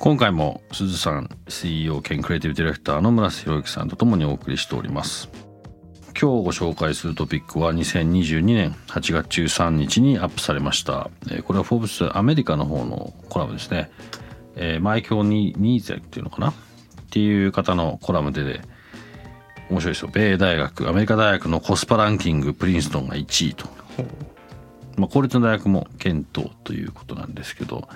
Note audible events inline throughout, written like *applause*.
今回も鈴さん CEO 兼クリエイティブディレクターの村瀬宏之さんとともにお送りしております。今日ご紹介するトピックは2022年8月13日にアップされました。えーこれはフォーブスアメリカの方のコラムですね、えー、マイキョニニーゼっていうのかな？っていう方のコラムで、ね、面白いですよ。米大学アメリカ大学のコスパランキングプリンストンが1位と、まあ、公立の大学も健闘ということなんですけど。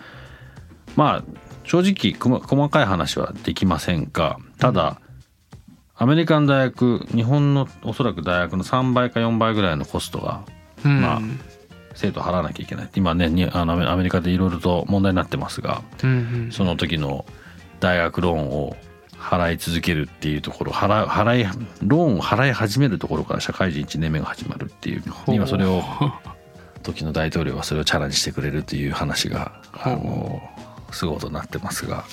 まあ正直細かい話はできませんがただ、アメリカの大学日本のおそらく大学の3倍か4倍ぐらいのコストが、うん。まあ生徒払わなきゃいけない。今ねにあのアメリカでいろいろと問題になってますがうんうん。その時の大学ローンを払い続けるっていうところ払う払いローンを払い始めるところから社会人1年目が始まるっていうう。今それを時の大統領はそれをチャレンジしてくれるという話があのすごいことになってますが、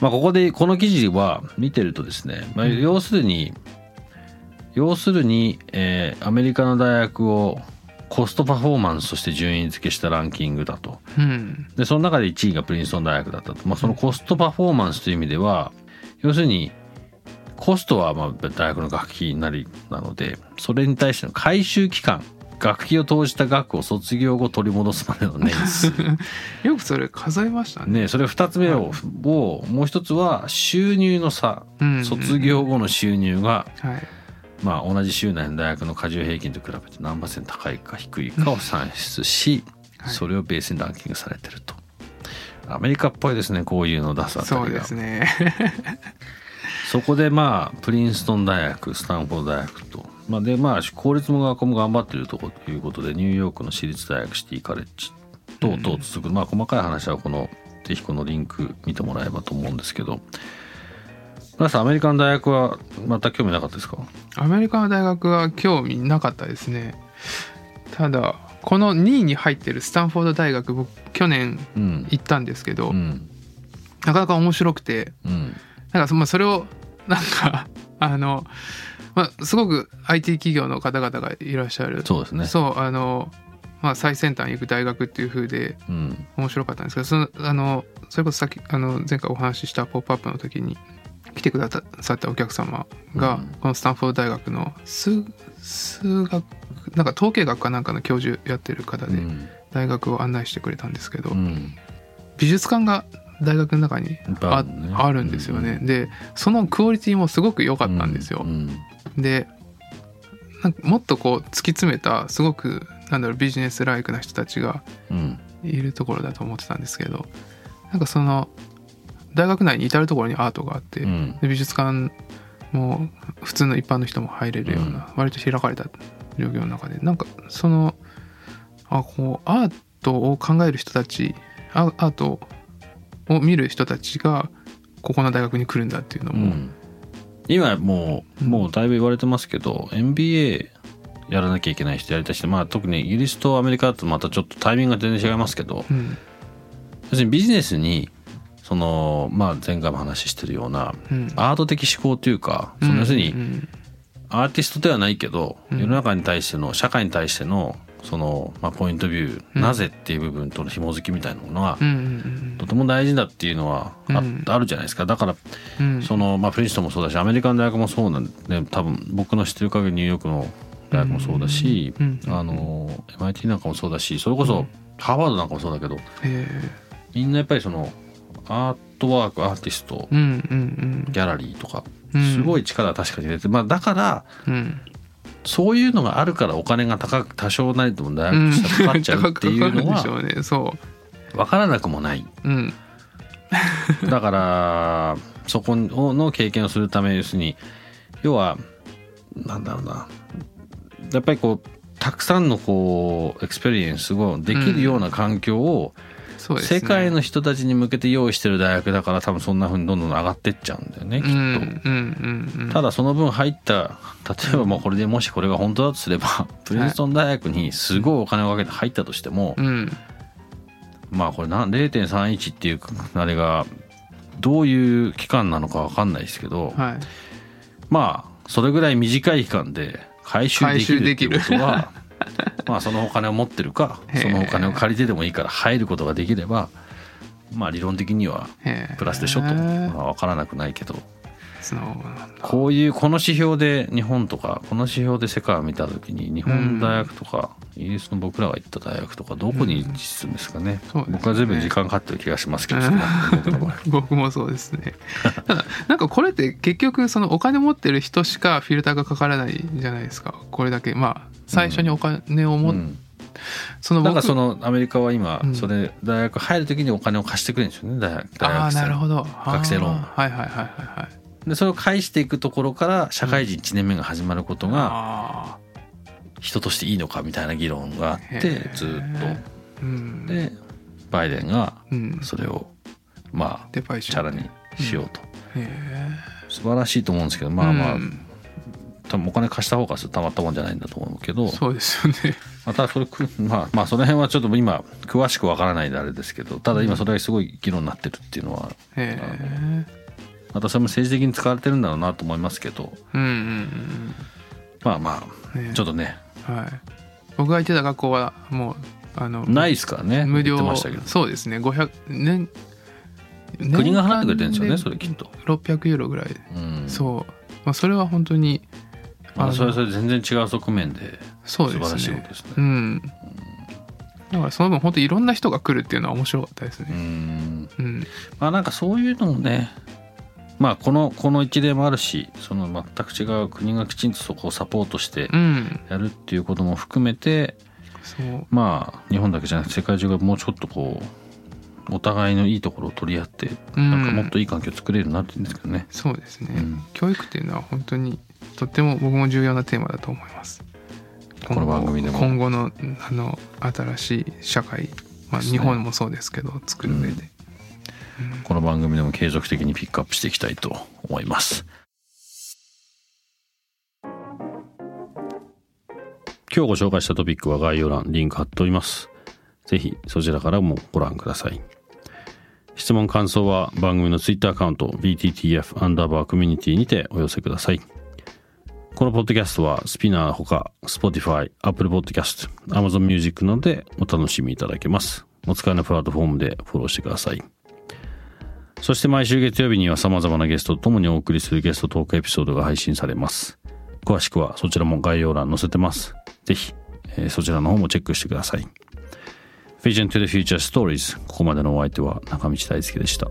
まあ、ここでこの記事は見てるとですね、まあ、要するに、要するに、えーアメリカの大学をコストパフォーマンスとして順位付けしたランキングだと。うん。でその中で1位がプリンストン大学だったと、まあ、そのコストパフォーマンスという意味では要するにコストはまあ大学の学費なりなのでそれに対しての回収期間学費を投じた額を卒業後取り戻すまでの年数。*laughs* よくそれ数えましたね。ねそれ2つ目を,、をもう一つは収入の差。うん卒業後の収入が、はい。まあ、同じ州内の大学の加重平均と比べて何パーセント高いか低いかを算出し、はい。それをベースにランキングされてると。アメリカっぽいですねこういうのを出すあたりが。そうですね。そこでまあプリンストン大学スタンフォード大学と、まあ、でまあ公立も学校も頑張ってるとこということでニューヨークの私立大学シティカレッジ等々続く、まあ細かい話はこのぜひこのリンク見てもらえばと思うんですけど。皆さんアメリカの大学はまた興味なかったですか？アメリカの大学は興味なかったですね。ただこの2位に入ってるスタンフォード大学僕去年うん。行ったんですけど、うん。なかなか面白くて。うん。なんかそ,、まあ、それをなんかあの、まあ、すごく IT 企業の方々がいらっしゃる。そうですね。そうあの、まあ、最先端行く大学っていう風でうん。面白かったんですけどそのあのそれこそさっきあの前回お話しした「ポップアップの時に来てくださったお客様が、うん。このスタンフォード大学の数数学なんか統計学かなんかの教授やってる方でうん。大学を案内してくれたんですけど、うん。美術館が大学の中にあね。あるんですよね、うんでそのクオリティもすごく良かったんですよ、うんでなんかもっとこう突き詰めたすごくなんだろうビジネスライクな人たちがうん。いるところだと思ってたんですけどなんかその大学内に至る所にアートがあって、うん。で美術館も普通の一般の人も入れるような、割と開かれた状況の中でなんかそのあこうアートを考える人たちアアートを見る人たちがここの大学に来るんだっていうのも、うん今もうもうだいぶ言われてますけど MBA やらなきゃいけない人やりたい人まあ特にイギリスとアメリカだとまたちょっとタイミングが全然違いますけどうん。要するにビジネスにそのまあ前回も話してるようなうん。アート的思考というかその要するにうんアーティストではないけどうん。世の中に対しての社会に対してのそのまあポイントビュうん。ーなぜっていう部分との紐づきみたいなものはうんうんとても大事だっていうのはあうん。あるじゃないですか。だからそのまあプリンストンもそうだしアメリカの大学もそうなんで多分僕の知ってる限りニューヨークの大学もそうだし、あの MIT なんかもそうだしそれこそハーバードなんかもそうだけどえみんなやっぱりそのアートワークアーティストーうんうん。ギャラリーとかうん。すごい力は確かに入れて、まあだからうん。そういうのがあるからお金が高く多少なりとも大学としてはかかっちゃうっていうのは分からなくもない。ううん。だからそこの経験をするため要するに要はなんだろうな。やっぱりこうたくさんのこう experience をできるような環境をそうですね。世界の人たちに向けて用意してる大学だから多分そんな風にどんどん上がってっちゃうんだよねきっと。うんうんうん。うんただその分入った例えばもうこれでもしこれが本当だとすればプリンストン大学にすごいお金をかけて入ったとしても、うん。まあこれな0.31っていうあれがどういう期間なのか分かんないですけど、はい。まあそれぐらい短い期間で回収できるっていうことは *laughs* まあそのお金を持ってるかそのお金を借りてでもいいから入ることができればまあ理論的にはプラスでしょと、まあ、分からなくないけどそこういうこの指標で日本とかこの指標で世界を見た時に日本大学とか、イギリスの僕らが行った大学とかどこに位置するんですかね,、そうですね。僕は随分時間かかってる気がしますけど、僕 *laughs* もそうですね。*laughs* ただなんかこれって結局そのお金持ってる人しかフィルターがかからないじゃないですか。これだけ。まあ最初にお金を持っ、うん。その僕だからそのアメリカは今うん。それ大学入る時にお金を貸してくれるんですよね。大学大ああ学生なるほど。学生ローン。あはいはいはいはいはいでそれを返していくところから社会人1年目が始まることがあ人としていいのかみたいな議論があっへてえずっと。でバイデンがうん。それをまあチャラにしようと。素晴らしいと思うんですけどまあまあうん。多分お金貸した方がたまったもんじゃないんだと思うけど。そうですよね。またそれくまあまあその辺はちょっと今詳しくわからないであれですけどただ今それがすごい議論になってるっていうのはへえまたそれも政治的に使われてるんだろうなと思いますけど。うんうんまあまあうんね。ちょっとね。はい。僕が行ってた学校はもうあのないですからね。無料。そうですね。500年国が払ってくれてるんですよねそれきっと。600ユーロぐらいで、うん。そう、まあ、それは本当にまあのそれはそれで全然違う側面でそう素晴らしですねいことですね。うん。だからその分本当いろんな人が来るっていうのは面白かったですうねん。うん。まあなんかそういうのもねまあこのこの一例もあるしその全く違う国がきちんとそこをサポートしてうん。やるっていうことも含めてそう。まあ日本だけじゃなくて世界中がもうちょっとこうお互いのいいところを取り合ってうん。なんかもっといい環境を作れるようになってるんですけどね。そうですね、うん。教育っていうのは本当にとっても僕も重要なテーマだと思います。この番組でも。今後のあの新しい社会、まあ、日本もそうですけど作る上で、この番組でも継続的にピックアップしていきたいと思います。今日ご紹介したトピックは概要欄リンク貼っております。ぜひそちらからもご覧ください。質問感想は番組のツイッターアカウント BTTF アンダーバーコミュニティにてお寄せください。このポッドキャストはスピナーほか Spotify、Apple Podcast、Amazon Music などでお楽しみいただけます。お使いのプラットフォームでフォローしてください。そして毎週月曜日には様々なゲストと共にお送りするゲストトークエピソードが配信されます。詳しくはそちらも概要欄載せてます。ぜひ、えーそちらの方もチェックしてください。Vision to the Future Stories ここまでのお相手は中道大輔でした。